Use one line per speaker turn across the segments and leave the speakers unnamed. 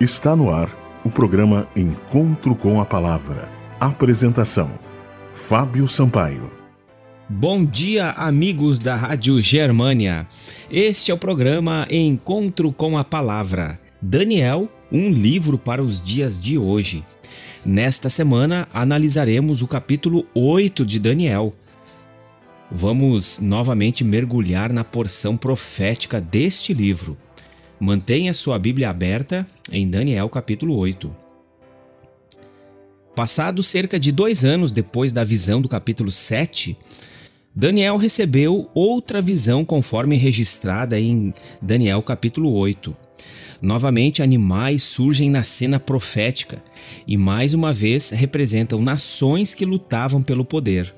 Está no ar o programa Encontro com a Palavra. Apresentação: Fábio Sampaio.
Bom dia, amigos da Rádio Germânia. Este é o programa Encontro com a Palavra. Daniel, um livro para os dias de hoje. Nesta semana analisaremos o capítulo 8 de Daniel. Vamos novamente mergulhar na porção profética deste livro. Mantenha sua Bíblia aberta em Daniel capítulo 8. Passado cerca de dois anos depois da visão do capítulo 7, Daniel recebeu outra visão conforme registrada em Daniel capítulo 8. Novamente, animais surgem na cena profética e mais uma vez representam nações que lutavam pelo poder.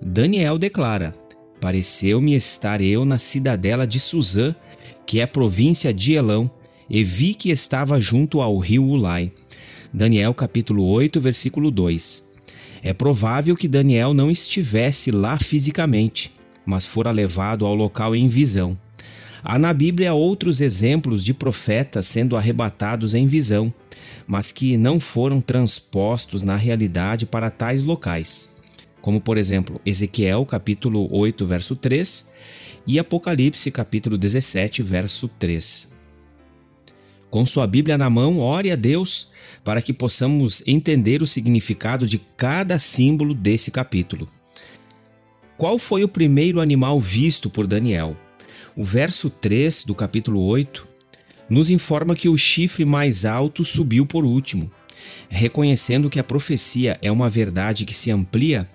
Daniel declara: Pareceu-me estar eu na cidadela de Suzã que é província de Elão, e vi que estava junto ao rio Ulai. Daniel capítulo 8, versículo 2. É provável que Daniel não estivesse lá fisicamente, mas fora levado ao local em visão. Há na Bíblia outros exemplos de profetas sendo arrebatados em visão, mas que não foram transpostos na realidade para tais locais. Como por exemplo, Ezequiel capítulo 8, verso 3 e Apocalipse capítulo 17, verso 3. Com sua Bíblia na mão, ore a Deus para que possamos entender o significado de cada símbolo desse capítulo. Qual foi o primeiro animal visto por Daniel? O verso 3 do capítulo 8 nos informa que o chifre mais alto subiu por último. Reconhecendo que a profecia é uma verdade que se amplia,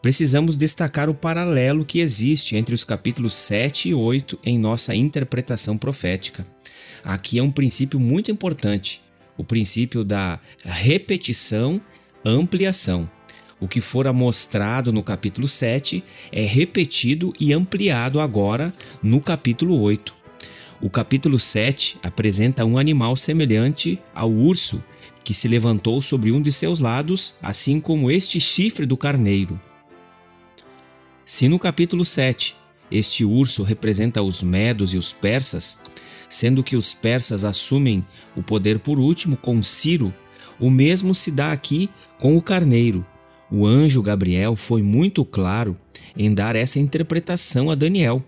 precisamos destacar o paralelo que existe entre os capítulos 7 e 8 em nossa interpretação profética. Aqui é um princípio muito importante, o princípio da repetição, ampliação. O que fora mostrado no capítulo 7 é repetido e ampliado agora no capítulo 8. O capítulo 7 apresenta um animal semelhante ao urso que se levantou sobre um de seus lados, assim como este chifre do carneiro. Se no capítulo 7 este urso representa os medos e os persas, sendo que os persas assumem o poder por último com Ciro, o mesmo se dá aqui com o carneiro. O anjo Gabriel foi muito claro em dar essa interpretação a Daniel.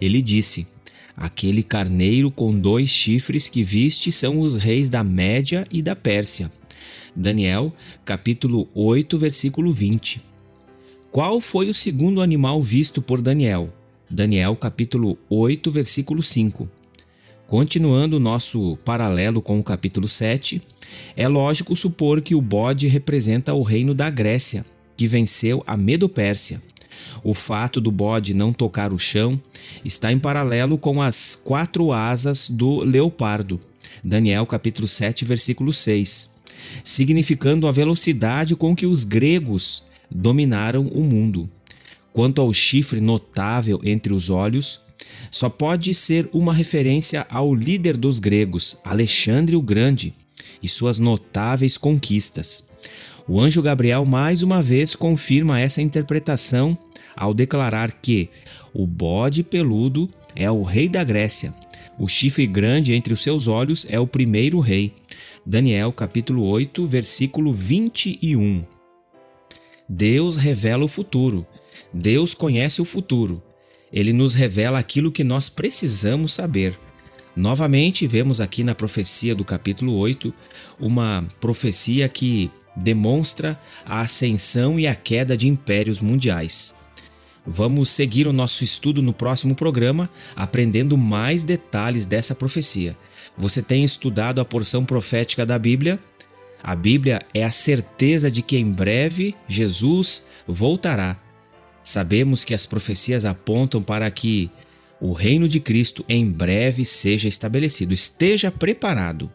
Ele disse: Aquele carneiro com dois chifres que viste são os reis da Média e da Pérsia. Daniel, capítulo 8, versículo 20. Qual foi o segundo animal visto por Daniel? Daniel, capítulo 8, versículo 5. Continuando o nosso paralelo com o capítulo 7, é lógico supor que o bode representa o reino da Grécia, que venceu a Medo-Pérsia. O fato do bode não tocar o chão está em paralelo com as quatro asas do leopardo. Daniel capítulo 7, versículo 6, significando a velocidade com que os gregos dominaram o mundo. Quanto ao chifre notável entre os olhos, só pode ser uma referência ao líder dos gregos, Alexandre o Grande, e suas notáveis conquistas. O anjo Gabriel mais uma vez confirma essa interpretação ao declarar que o bode peludo é o rei da Grécia. O chifre grande entre os seus olhos é o primeiro rei. Daniel capítulo 8, versículo 21. Deus revela o futuro. Deus conhece o futuro. Ele nos revela aquilo que nós precisamos saber. Novamente, vemos aqui na profecia do capítulo 8 uma profecia que demonstra a ascensão e a queda de impérios mundiais. Vamos seguir o nosso estudo no próximo programa, aprendendo mais detalhes dessa profecia. Você tem estudado a porção profética da Bíblia? A Bíblia é a certeza de que em breve Jesus voltará. Sabemos que as profecias apontam para que o reino de Cristo em breve seja estabelecido. Esteja preparado.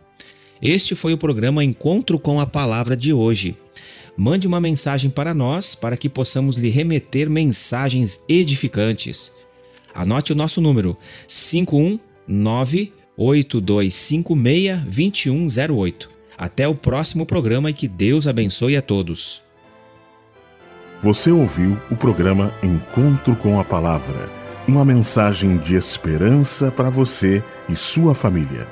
Este foi o programa Encontro com a Palavra de hoje mande uma mensagem para nós para que possamos lhe remeter mensagens edificantes. Anote o nosso número 51982562108. Até o próximo programa e que Deus abençoe a todos.
Você ouviu o programa Encontro com a Palavra, uma mensagem de esperança para você e sua família.